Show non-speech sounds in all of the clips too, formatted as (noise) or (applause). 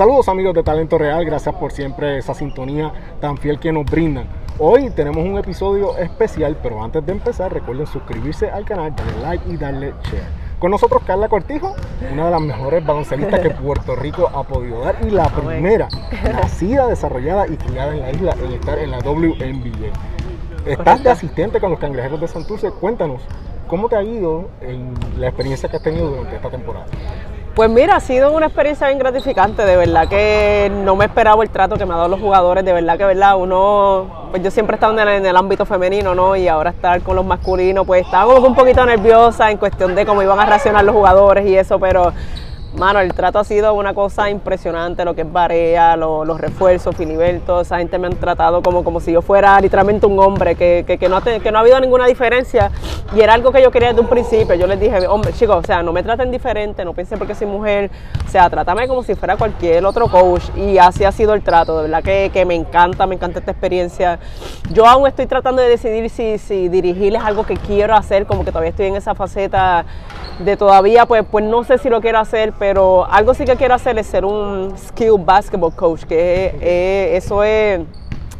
Saludos amigos de Talento Real, gracias por siempre esa sintonía tan fiel que nos brindan. Hoy tenemos un episodio especial, pero antes de empezar recuerden suscribirse al canal, darle like y darle share. Con nosotros Carla Cortijo, una de las mejores baloncelistas que Puerto Rico ha podido dar y la primera nacida, desarrollada y criada en la isla en estar en la WNBA. Estás de asistente con los cangrejeros de Santurce. Cuéntanos, ¿cómo te ha ido en la experiencia que has tenido durante esta temporada? Pues mira, ha sido una experiencia bien gratificante, de verdad que no me esperaba el trato que me han dado los jugadores, de verdad que verdad uno, pues yo siempre he estado en el, ámbito femenino, ¿no? Y ahora estar con los masculinos, pues estaba como un poquito nerviosa en cuestión de cómo iban a reaccionar los jugadores y eso, pero Mano, el trato ha sido una cosa impresionante, lo que es Barea, los refuerzos, Filiberto, esa gente me han tratado como, como si yo fuera literalmente un hombre, que, que, no ha, que no ha habido ninguna diferencia y era algo que yo quería desde un principio. Yo les dije, hombre, chicos, o sea, no me traten diferente, no piensen porque soy mujer, o sea, trátame como si fuera cualquier otro coach y así ha sido el trato, de verdad que, que me encanta, me encanta esta experiencia. Yo aún estoy tratando de decidir si, si dirigirles algo que quiero hacer, como que todavía estoy en esa faceta de todavía, pues, pues no sé si lo quiero hacer, pero algo sí que quiero hacer es ser un skill basketball coach, que eso es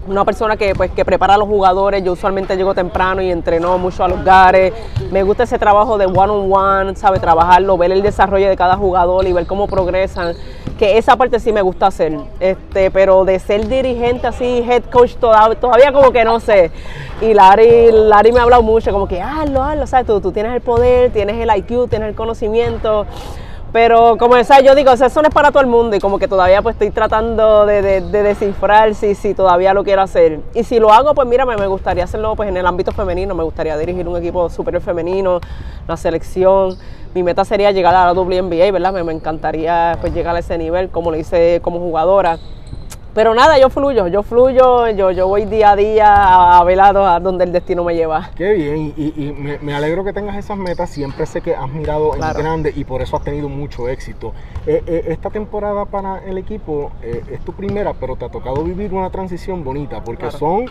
una persona que, pues, que prepara a los jugadores. Yo usualmente llego temprano y entreno mucho a los gares. Me gusta ese trabajo de one on one, ¿sabe? Trabajarlo, ver el desarrollo de cada jugador y ver cómo progresan. Que esa parte sí me gusta hacer. Este, pero de ser dirigente así, head coach, todavía, todavía como que no sé. Y Larry, Larry me ha hablado mucho, como que hazlo, hazlo, ¿sabes? Tú, tú tienes el poder, tienes el IQ, tienes el conocimiento. Pero como esa, yo digo, eso no es para todo el mundo y como que todavía pues estoy tratando de, descifrar si, si todavía lo quiero hacer. Y si lo hago, pues mira, me, gustaría hacerlo pues en el ámbito femenino, me gustaría dirigir un equipo superior femenino, la selección. Mi meta sería llegar a la WNBA, ¿verdad? Me, me encantaría pues llegar a ese nivel como lo hice como jugadora. Pero nada, yo fluyo, yo fluyo, yo, yo voy día a día a, velado a donde el destino me lleva. Qué bien, y, me, alegro que tengas esas metas, siempre sé que has mirado en grande y por eso has tenido mucho éxito. Eh, eh, esta temporada para el equipo eh, es tu primera, pero te ha tocado vivir una transición bonita, porque son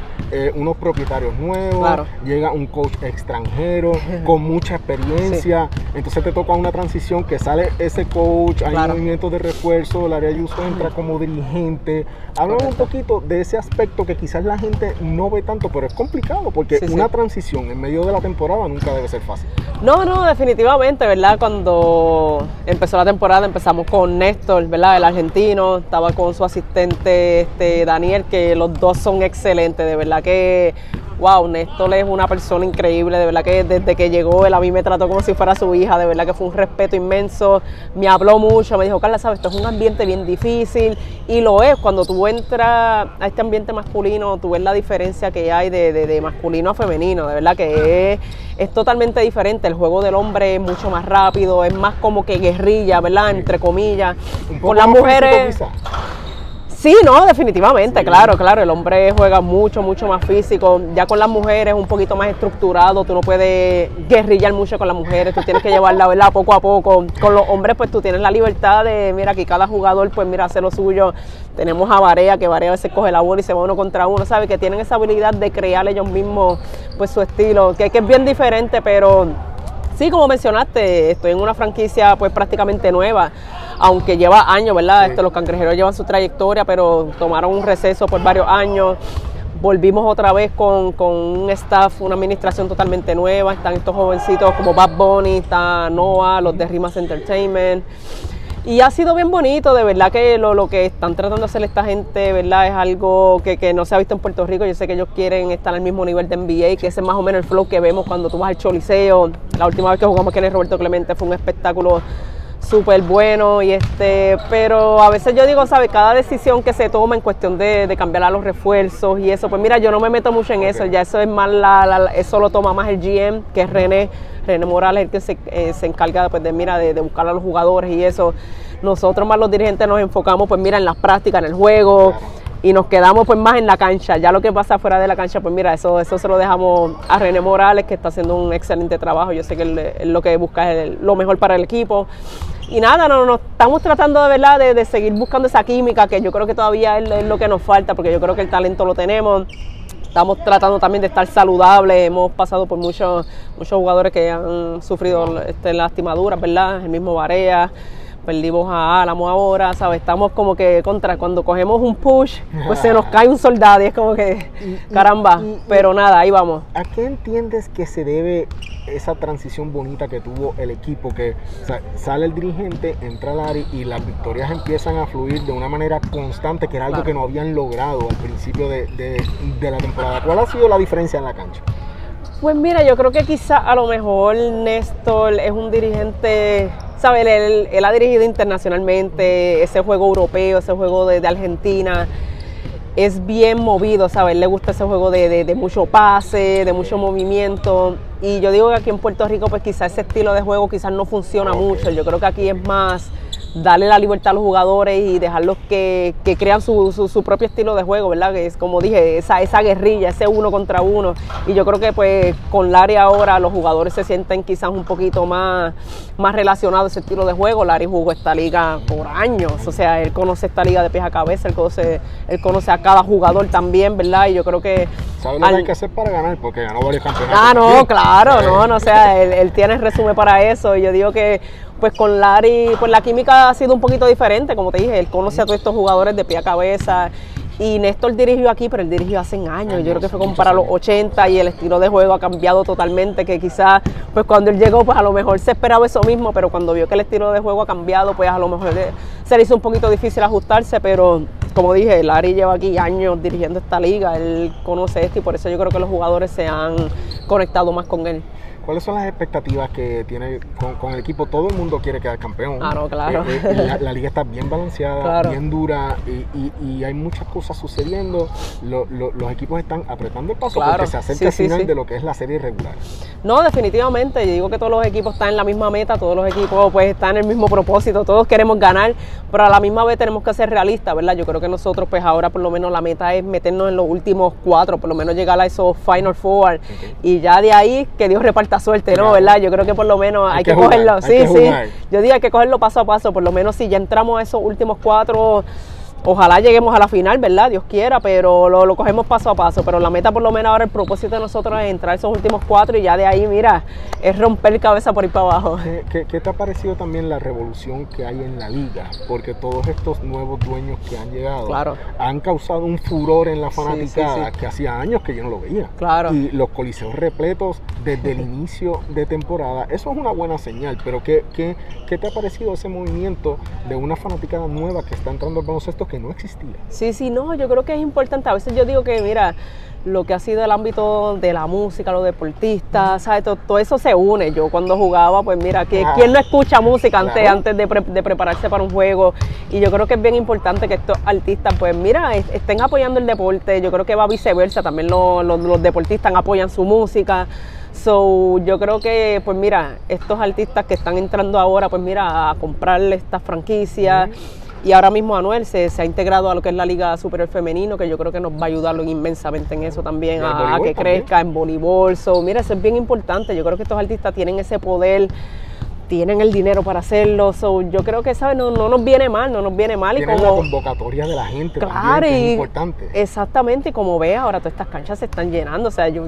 unos propietarios nuevos, llega un coach extranjero con mucha experiencia, entonces te toca una transición que sale ese coach, hay movimientos de refuerzo, el área uso entra como dirigente Háblame un poquito de ese aspecto que quizás la gente no ve tanto, pero es complicado porque una transición en medio de la temporada nunca debe ser fácil. No, no, definitivamente, ¿verdad? Cuando empezó la temporada empezamos con Néstor, ¿verdad? El argentino, estaba con su asistente este, Daniel, que los dos son excelentes, de verdad que wow, Néstor es una persona increíble, de verdad que desde que llegó él a mí me trató como si fuera su hija, de verdad que fue un respeto inmenso, me habló mucho, me dijo, Carla, sabes, esto es un ambiente bien difícil y lo es, cuando tú entras a este ambiente masculino, tú ves la diferencia que hay de, masculino a femenino, de verdad que es, es, totalmente diferente, el juego del hombre es mucho más rápido, es más como que guerrilla, ¿verdad? Entre comillas, con las mujeres... Sí, no, definitivamente, claro, claro. El hombre juega mucho, mucho más físico. Ya con las mujeres un poquito más estructurado. Tú no puedes guerrillar mucho con las mujeres. Tú tienes que llevarla, ¿verdad? Poco a poco. Con los hombres, pues tú tienes la libertad de, mira, aquí cada jugador, pues mira, hace lo suyo. Tenemos a Varea, que Varea a veces coge la bola y se va uno contra uno, ¿sabes? Que tienen esa habilidad de crear ellos mismos, pues su estilo. Que, que es bien diferente, pero sí, como mencionaste, estoy en una franquicia, pues prácticamente nueva aunque lleva años, ¿verdad? los cangrejeros llevan su trayectoria, pero tomaron un receso por varios años. Volvimos otra vez con, un staff, una administración totalmente nueva. Están estos jovencitos como Bad Bunny, está Noah, los de Rimas Entertainment. Y ha sido bien bonito, de verdad que lo, que están tratando de hacer esta gente, ¿verdad? Es algo que, que, no se ha visto en Puerto Rico. Yo sé que ellos quieren estar al mismo nivel de NBA, que ese es más o menos el flow que vemos cuando tú vas al Choliseo. La última vez que jugamos aquí en el Roberto Clemente fue un espectáculo súper bueno y este, pero a veces yo digo, ¿sabes? Cada decisión que se toma en cuestión de, cambiar a los refuerzos y eso, pues mira, yo no me meto mucho en eso, ya eso es más la, eso lo toma más el GM, que es René, René Morales, el que se, eh, se encarga pues, de, mira, de, de, buscar a los jugadores y eso. Nosotros más los dirigentes nos enfocamos, pues mira, en las prácticas, en el juego, y nos quedamos pues más en la cancha. Ya lo que pasa fuera de la cancha, pues mira, eso, eso se lo dejamos a René Morales, que está haciendo un excelente trabajo. Yo sé que él, lo que busca es lo mejor para el equipo. Y nada, no, no, estamos tratando de verdad de, seguir buscando esa química que yo creo que todavía es, lo que nos falta, porque yo creo que el talento lo tenemos. Estamos tratando también de estar saludables. Hemos pasado por muchos, muchos jugadores que han sufrido este, lastimaduras, ¿verdad? El mismo Barea perdimos a Álamo ahora, ¿sabes? Estamos como que contra, cuando cogemos un push, pues se nos (laughs) cae un soldado y es como que, caramba, pero nada, ahí vamos. ¿A qué entiendes que se debe esa transición bonita que tuvo el equipo? Que sale el dirigente, entra Larry y las victorias empiezan a fluir de una manera constante, que era algo que no habían logrado al principio de, de la temporada. ¿Cuál ha sido la diferencia en la cancha? Pues mira, yo creo que quizá a lo mejor Néstor es un dirigente, ¿sabes? Él, ha dirigido internacionalmente ese juego europeo, ese juego de, Argentina. Es bien movido, ¿sabes? Le gusta ese juego de, mucho pase, de mucho movimiento. Y yo digo que aquí en Puerto Rico, pues quizás ese estilo de juego quizás no funciona mucho. Yo creo que aquí es más darle la libertad a los jugadores y dejarlos que, que crean su, su, propio estilo de juego, ¿verdad? Que es como dije, esa, esa guerrilla, ese uno contra uno. Y yo creo que pues con Larry ahora los jugadores se sienten quizás un poquito más, más relacionados a ese estilo de juego. Larry jugó esta liga por años, o sea, él conoce esta liga de pies a cabeza, él conoce, él conoce a cada jugador también, ¿verdad? Y yo creo que... ¿Sabe lo que hay que hacer para ganar? Porque ganó varios campeonatos. Ah, no, claro, no, no, o sea, él, él tiene resumen para eso. Y yo digo que pues con Larry, pues la química ha sido un poquito diferente, como te dije, él conoce a todos estos jugadores de pie a cabeza. Y Néstor dirigió aquí, pero él dirigió hace años. Yo creo que fue como para los 80 y el estilo de juego ha cambiado totalmente. Que quizás, pues cuando él llegó, pues a lo mejor se esperaba eso mismo, pero cuando vio que el estilo de juego ha cambiado, pues a lo mejor se le hizo un poquito difícil ajustarse. Pero como dije, Larry lleva aquí años dirigiendo esta liga, él conoce esto y por eso yo creo que los jugadores se han conectado más con él. ¿Cuáles son las expectativas que tiene con, el equipo? Todo el mundo quiere quedar campeón. Ah, no, claro. Eh, eh, la, liga está bien balanceada, bien dura y, hay muchas cosas sucediendo. los equipos están apretando el paso porque se acerca al final de lo que es la serie regular. No, definitivamente. Yo digo que todos los equipos están en la misma meta, todos los equipos pues están en el mismo propósito, todos queremos ganar, pero a la misma vez tenemos que ser realistas, ¿verdad? Yo creo que nosotros pues ahora por lo menos la meta es meternos en los últimos cuatro, por lo menos llegar a esos Final Four y ya de ahí que Dios reparta suerte, ¿no? ¿Verdad? Yo creo que por lo menos hay, que, cogerlo. sí, sí. Yo diría que cogerlo paso a paso, por lo menos si ya entramos a esos últimos cuatro Ojalá lleguemos a la final, ¿verdad? Dios quiera, pero lo, cogemos paso a paso. Pero la meta, por lo menos ahora, el propósito de nosotros es entrar esos últimos cuatro y ya de ahí, mira, es romper cabeza por ir para abajo. ¿Qué, te ha parecido también la revolución que hay en la liga? Porque todos estos nuevos dueños que han llegado han causado un furor en la fanaticada que hacía años que yo no lo veía. Claro. Y los coliseos repletos desde el (laughs) inicio de temporada, eso es una buena señal. Pero ¿qué, qué, qué te ha parecido ese movimiento de una fanaticada nueva que está entrando al baloncesto que no existía. Sí, sí, no, yo creo que es importante. A veces yo digo que, mira, lo que ha sido el ámbito de la música, los deportistas, ¿sabes? Todo, eso se une. Yo cuando jugaba, pues mira, que, ¿quién no escucha música antes, antes de, prepararse para un juego? Y yo creo que es bien importante que estos artistas, pues mira, estén apoyando el deporte. Yo creo que va viceversa, también los, deportistas apoyan su música. So, yo creo que, pues mira, estos artistas que están entrando ahora, pues mira, a comprarle estas franquicias. Y ahora mismo Anuel se, se, ha integrado a lo que es la Liga Superior Femenino, que yo creo que nos va a ayudar inmensamente en eso también, a, que crezca en voleibol. So, mira, eso es bien importante. Yo creo que estos artistas tienen ese poder tienen el dinero para hacerlo. yo creo que ¿sabes? No, no nos viene mal, no nos viene mal. y como, la convocatoria de la gente claro, es importante. Exactamente, y como ves, ahora todas estas canchas se están llenando. O sea, yo,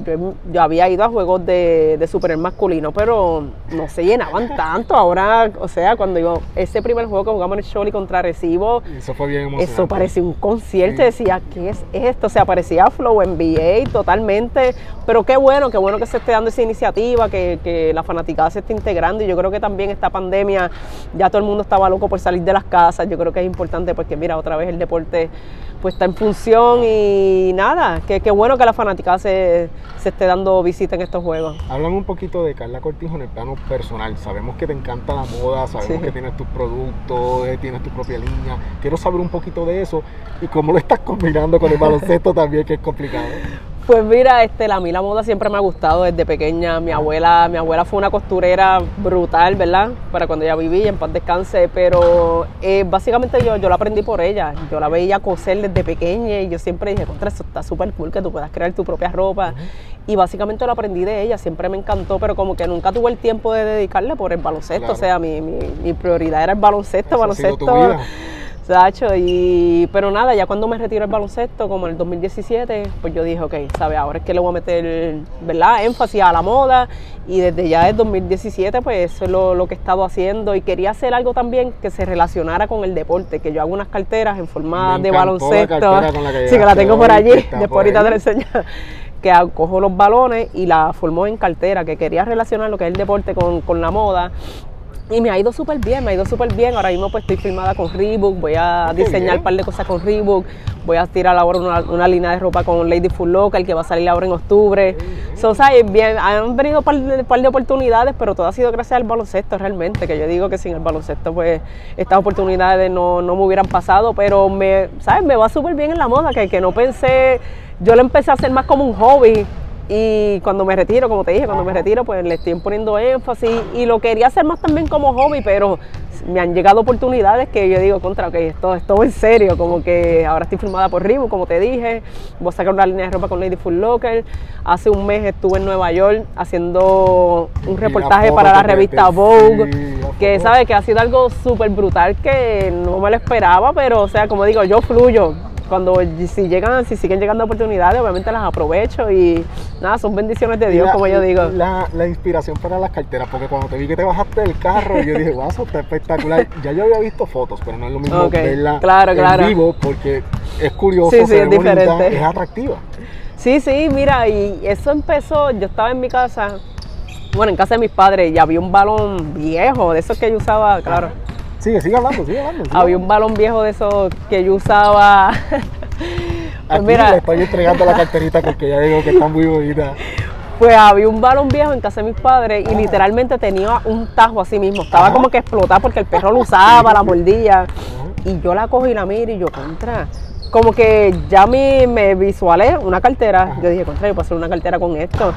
yo, había ido a juegos de, de super masculino, pero no se llenaban tanto. Ahora, o sea, cuando yo, ese primer juego que jugamos en el contra Recibo, eso fue bien emocionante. Eso parecía un concierto, decía, ¿qué es esto? O sea, parecía Flow NBA totalmente. Pero qué bueno, qué bueno que se esté dando esa iniciativa, que, que la fanaticada se esté integrando. Y yo creo que también también esta pandemia ya todo el mundo estaba loco por salir de las casas. Yo creo que es importante porque mira, otra vez el deporte pues está en función y nada, que, bueno que la fanática se, esté dando visita en estos juegos. Háblame un poquito de Carla Cortijo en el plano personal. Sabemos que te encanta la moda, sabemos que tienes tus productos, eh, tienes tu propia línea. Quiero saber un poquito de eso y cómo lo estás (laughs) combinando con el baloncesto también, que es complicado. Pues mira, este, a mí la moda siempre me ha gustado desde pequeña. Mi abuela, mi abuela fue una costurera brutal, ¿verdad? Para cuando ella vivía, en paz descanse. Pero eh, básicamente yo, yo la aprendí por ella. Yo la veía coser desde pequeña y yo siempre dije, contra, eso está súper cool que tú puedas crear tu propia ropa. Y básicamente lo aprendí de ella, siempre me encantó, pero como que nunca tuve el tiempo de dedicarle por el baloncesto. O sea, mi, mi, prioridad era el baloncesto, baloncesto Sacho, y, pero nada, ya cuando me retiro el baloncesto, como en el 2017, pues yo dije, ok, ¿sabes? Ahora es que le voy a meter, ¿verdad? Énfasis a la moda y desde ya el 2017, pues eso es lo, que he estado haciendo y quería hacer algo también que se relacionara con el deporte, que yo hago unas carteras en forma de baloncesto. (laughs) sí, que la tengo por allí, (laughs) después ahorita te la enseñar (laughs) que cojo los balones y la formó en cartera, que quería relacionar lo que es el deporte con, con la moda y me ha ido súper bien, me ha ido súper bien. Ahora mismo pues estoy filmada con Reebok, voy a diseñar un par de cosas con Reebok, voy a tirar ahora una, una, línea de ropa con Lady Full Local que va a salir ahora en octubre. So, bien, han venido un par, de, par de oportunidades, pero todo ha sido gracias al baloncesto realmente, que yo digo que sin el baloncesto pues estas oportunidades no, no me hubieran pasado, pero me, ¿sabes? me va súper bien en la moda, que, que no pensé, yo lo empecé a hacer más como un hobby y cuando me retiro, como te dije, cuando me retiro, pues le estoy poniendo énfasis. Y lo quería hacer más también como hobby, pero me han llegado oportunidades que yo digo, contra, ok, esto es todo en serio, como que ahora estoy filmada por Reebok, como te dije, voy a sacar una línea de ropa con Lady Full Locker. Hace un mes estuve en Nueva York haciendo un reportaje para la revista Vogue, que sabe que ha sido algo súper brutal que no me lo esperaba, pero o sea, como digo, yo fluyo cuando si llegan, si siguen llegando oportunidades, obviamente las aprovecho y nada, son bendiciones de Dios, como yo digo. La, inspiración para las carteras, porque cuando te vi que te bajaste del carro, yo dije, wow, eso está espectacular. Ya yo había visto fotos, pero no es lo mismo verla en vivo, porque es curioso, sí, sí, es diferente. es atractiva. Sí, sí, mira, y eso empezó, yo estaba en mi casa, bueno, en casa de mis padres, y había un balón viejo, de esos que yo usaba, claro. Sigue, sigue hablando, sigue hablando. Había un balón viejo de esos que yo usaba. (laughs) pues mira, le estoy entregando la carterita porque ya digo que está muy bonita. Pues había un balón viejo en casa de mis padres y literalmente tenía un tajo así mismo. Estaba como que explotado porque el perro lo usaba, la mordía. Y yo la cojo y la miro y yo, contra. Como que ya me, me visualé una cartera. Yo dije, contra, yo puedo hacer una cartera con esto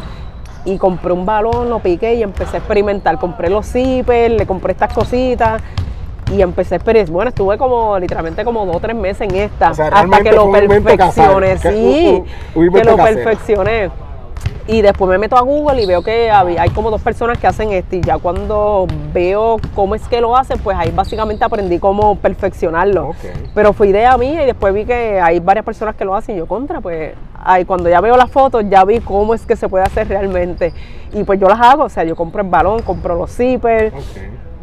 y compré un balón, lo piqué y empecé a experimentar. Compré los zippers, le compré estas cositas y empecé a Bueno, estuve como literalmente como dos o tres meses en esta hasta que lo perfeccioné. Sí, que, lo perfeccioné. Y después me meto a Google y veo que hay como dos personas que hacen esto y ya cuando veo cómo es que lo hacen, pues ahí básicamente aprendí cómo perfeccionarlo. Pero fue idea mía y después vi que hay varias personas que lo hacen y yo contra, pues ahí cuando ya veo las fotos ya vi cómo es que se puede hacer realmente. Y pues yo las hago, o sea, yo compro el balón, compro los zippers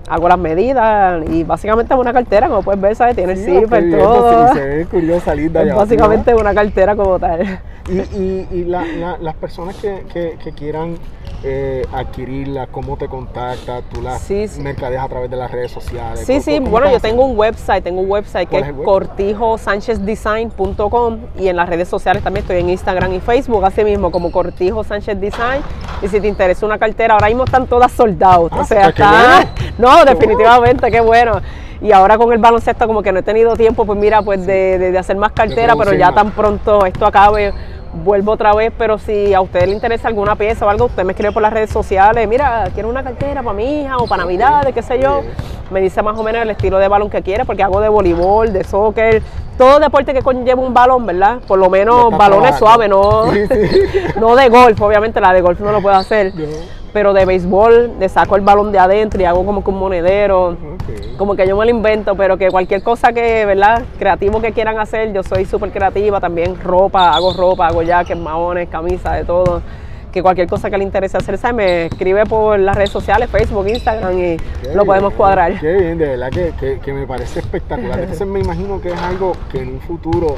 hago las medidas y básicamente es una cartera, como puedes ver, ¿sabes? Tiene el zipper, todo. Sí, se ve curiosa, linda. Es básicamente una cartera como tal. Y, y, y las personas que, que, que quieran eh, adquirirla, cómo te contacta, tú las mercadeas a través de las redes sociales. Sí, sí, bueno, yo tengo un website, tengo un website que es, es cortijosanchezdesign.com y en las redes sociales también estoy en Instagram y Facebook, así mismo como Cortijo Sánchez Design. Y si te interesa una cartera, ahora mismo están todas soldadas, o ah, sea, está... No, definitivamente, qué bueno. Y ahora con el baloncesto como que no he tenido tiempo, pues mira, pues de, de, hacer más cartera, pero ya tan pronto esto acabe, vuelvo otra vez, pero si a usted le interesa alguna pieza o algo, usted me escribe por las redes sociales, mira, quiero una cartera para mi hija o para Navidades, qué sé yo. Me dice más o menos el estilo de balón que quiere, porque hago de voleibol, de soccer, todo deporte que conlleva un balón, ¿verdad? Por lo menos balones suaves, no, (laughs) no de golf, obviamente la de golf no lo puedo hacer pero de béisbol, le saco el balón de adentro y hago como que un monedero, como que yo me lo invento, pero que cualquier cosa que, ¿verdad? Creativo que quieran hacer, yo soy súper creativa, también ropa, hago ropa, hago jackets, maones, camisas, de todo. Que cualquier cosa que le interese hacer, ¿sabes? me escribe por las redes sociales, Facebook, Instagram y lo podemos cuadrar. Qué bien, de verdad que, que me parece espectacular. Entonces me imagino que es algo que en un futuro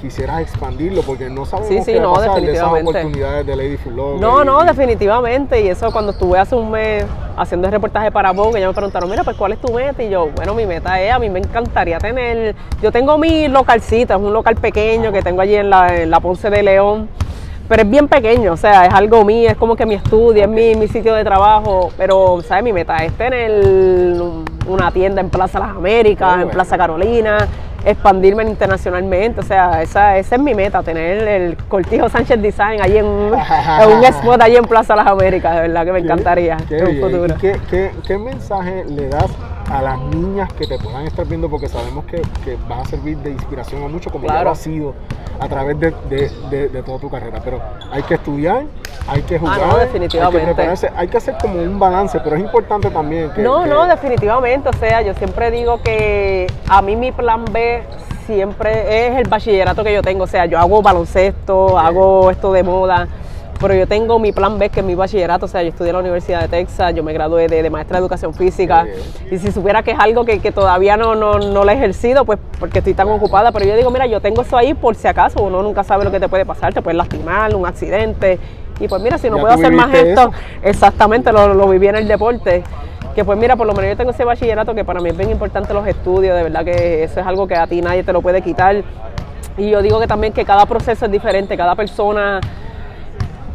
quisieras expandirlo porque no sabemos sí, sí, qué no, definitivamente. De oportunidades de Lady Full No, no, definitivamente. Y eso cuando estuve hace un mes haciendo el reportaje para Vogue, ellos me preguntaron, mira, pues ¿cuál es tu meta? Y yo, bueno, mi meta es, a mí me encantaría tener, yo tengo mi localcita, es un local pequeño que tengo allí en la, en la Ponce de León pero es bien pequeño, o sea, es algo mío, es como que mi estudio, es mi, mi, sitio de trabajo, pero, ¿sabes? Mi meta es tener una tienda en Plaza Las Américas, en Plaza Carolina, expandirme internacionalmente. O sea, esa, esa es mi meta, tener el Cortijo Sánchez Design ahí en, un (laughs) spot ahí en Plaza Las Américas, de verdad que me encantaría qué, en un futuro. Qué, qué, mensaje le das a las niñas que te puedan estar viendo, porque sabemos que, que vas a servir de inspiración a mucho, como ya lo ha sido a través de, de, toda tu carrera. Pero hay que estudiar, hay que ah, jugar, definitivamente. hay que hay que hacer como un balance, pero es importante también que... No, no, definitivamente, o sea, yo siempre digo que a mí mi plan B siempre es el bachillerato que yo tengo, o sea, yo hago baloncesto, hago esto de moda, pero yo tengo mi plan B, que es mi bachillerato, o sea, yo estudié en la Universidad de Texas, yo me gradué de, maestra de educación física, y si supiera que es algo que, todavía no, no, no lo he ejercido, pues porque estoy tan ocupada, pero yo digo, mira, yo tengo eso ahí por si acaso, uno nunca sabe lo que te puede pasar, te puedes lastimar, un accidente, y pues mira, si no puedo hacer más esto, (laughs) exactamente, lo, lo viví en el deporte. Que pues mira, por lo menos yo tengo ese bachillerato que para mí es bien importante los estudios, de verdad que eso es algo que a ti nadie te lo puede quitar. Y yo digo que también que cada proceso es diferente, cada persona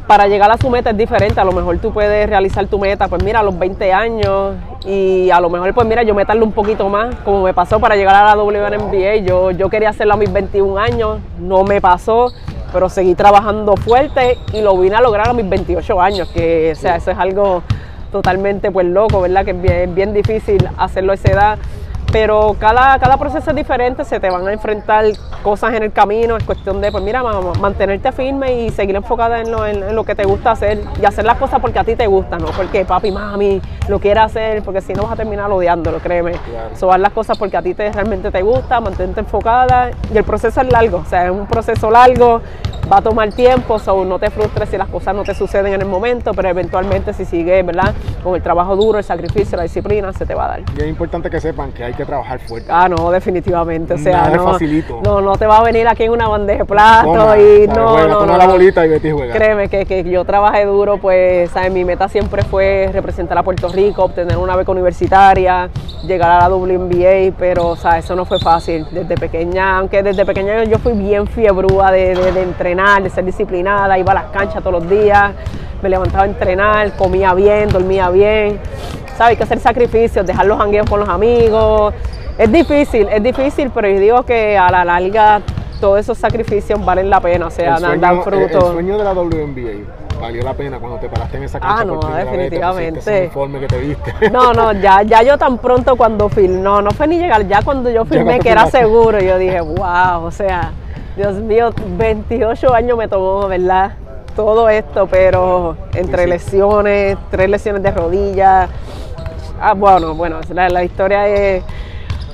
para llegar a su meta es diferente. A lo mejor tú puedes realizar tu meta, pues mira, a los 20 años y a lo mejor, pues mira, yo me un poquito más, como me pasó para llegar a la WNBA. Yo, yo quería hacerlo a mis 21 años, no me pasó, pero seguí trabajando fuerte y lo vine a lograr a mis 28 años, que o sea, eso es algo totalmente pues loco, ¿verdad? Que es bien, bien difícil hacerlo a esa edad pero cada, cada proceso es diferente, se te van a enfrentar cosas en el camino, es cuestión de, pues mira, mantenerte firme y seguir enfocada en lo, en, lo que te gusta hacer y hacer las cosas porque a ti te gusta, no porque papi, mami lo quiera hacer, porque si no vas a terminar odiándolo, créeme. Claro. las cosas porque a ti te, realmente te gusta, mantente enfocada y el proceso es largo, o sea, es un proceso largo, va a tomar tiempo, so no te frustres si las cosas no te suceden en el momento, pero eventualmente si sigues, ¿verdad? Con el trabajo duro, el sacrificio, la disciplina, se te va a dar. Y es importante que sepan que hay que trabajar fuerte. Ah, no, definitivamente. O sea, no, facilito. no, no te va a venir aquí en una bandeja de plato y no, no, no, la bolita y vete y juega. Créeme que, que, yo trabajé duro, pues, ¿sabes? mi meta siempre fue representar a Puerto Rico, obtener una beca universitaria, llegar a la WNBA, pero, o sea, eso no fue fácil. Desde pequeña, aunque desde pequeña yo fui bien fiebrúa de, de, de entrenar, de ser disciplinada, iba a las canchas todos los días, me levantaba a entrenar, comía bien, dormía bien. ¿sabes? Hay que hacer sacrificios, dejar los jangueos con los amigos. Es difícil, es difícil, pero yo digo que a la larga todos esos sacrificios valen la pena, o sea, dan fruto. El, sueño de la WNBA valió la pena cuando te paraste en esa cancha. Ah, no, definitivamente. que te viste. (laughs) No, no, ya, ya yo tan pronto cuando filmé, no, no fue ni llegar, ya cuando yo filmé que era seguro, yo dije, wow, o sea, Dios mío, 28 años me tomó, ¿verdad? Todo esto, pero entre lesiones, tres lesiones de rodillas, Ah, bueno, bueno, la, la historia es...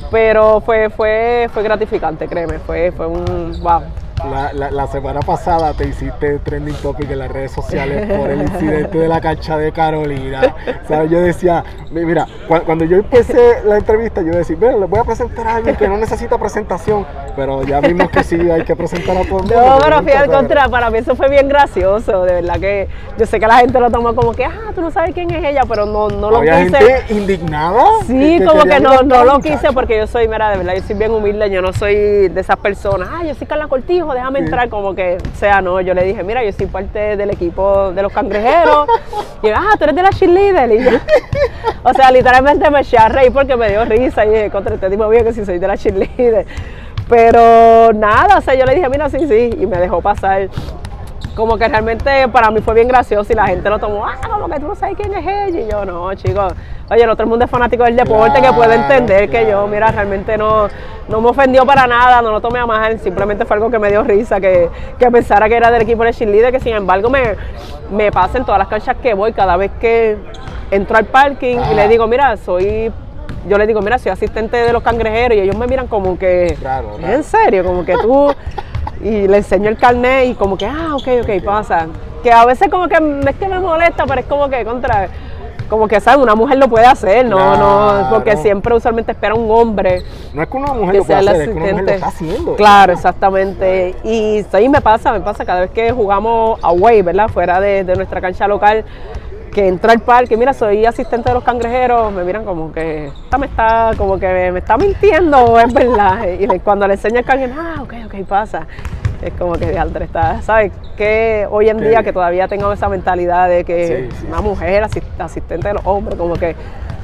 Pero fue, fue, fue gratificante, créeme, fue, fue un... wow, la, semana pasada te hiciste trending topic en las redes sociales por el incidente de la cancha de Carolina. O sea, yo decía, mira, cuando yo empecé la entrevista, yo decía, le voy a presentar a alguien que no necesita presentación, pero ya vimos que sí hay que presentar a todo el mundo. No, pero fui al contra, para mí eso fue bien gracioso, de verdad que yo sé que la gente lo toma como que, ah, tú no sabes quién es ella, pero no, no lo ¿Había quise. gente indignada? Sí, como que no, no lo quise porque yo soy, mira, de verdad, yo soy bien humilde, yo no soy de esas personas, ah, yo soy Carla Cortijo, déjame entrar, como que, sea, no, yo le dije, mira, yo soy parte del equipo de los cangrejeros. y yo, ah, tú eres de la cheerleader. Y (laughs) o sea, literalmente me eché a reír porque me dio risa y dije, contra este tipo mío que si soy de la cheerleader. Pero nada, o sea, yo le dije, mira, sí, sí, y me dejó pasar como que realmente para mí fue bien gracioso y la gente lo tomó, ah, como que tú no sabes quién es ella. Y yo, no, chicos, oye, el otro mundo es fanático del deporte que puede entender que yo, mira, realmente no, no me ofendió para nada, no lo tomé a mal, simplemente fue algo que me dio risa, que, que pensara que era del equipo de cheerleader, que sin embargo me, me pasa en todas las canchas que voy, cada vez que entro al parking y le digo, mira, soy yo le digo, mira, soy asistente de los cangrejeros y ellos me miran como que, claro, en serio, como que tú y le enseño el carnet y como que, ah, ok, ok, pasa. Que a veces como que es que me molesta, pero es como que contra, como que, ¿sabes? Una mujer lo puede hacer, no, no, porque siempre usualmente espera un hombre. No es que una mujer lo pueda hacer, es que una mujer lo está haciendo. Claro, exactamente. Y sí, me pasa, me pasa cada vez que jugamos away, ¿verdad? Fuera de, de nuestra cancha local, que entro al parque, mira, soy asistente de los cangrejeros, me miran como que esta me está, como que me, está mintiendo, (laughs) es verdad. Y cuando le enseño el cangrejo, ah, ok, ok, pasa. Es como que de alta está, ¿sabes? Que hoy en día que todavía tengo esa mentalidad de que una mujer asistente de los hombres, como que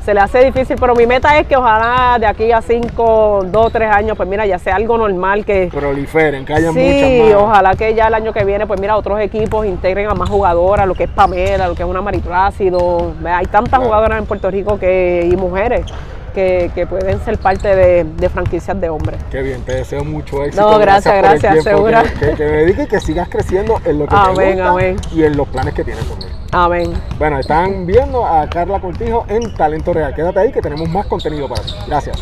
se le hace difícil, pero mi meta es que ojalá de aquí a 5, 2, 3 años, pues mira, ya sea algo normal que... Proliferen, que haya sí, muchas más. ojalá que ya el año que viene, pues mira, otros equipos integren a más jugadoras, lo que es Pamela, lo que es una Mariplácido. Hay tantas jugadoras en Puerto Rico que y mujeres que, pueden ser parte de, franquicias de hombres. Qué bien, te deseo mucho éxito. No, gracias, gracias, segura. Que, que, me dediques y que sigas creciendo en lo que te gusta y en los planes que tienes conmigo. Amén. Bueno, están viendo a Carla Cortijo en Talento Real. Quédate ahí que tenemos más contenido para ti. Gracias.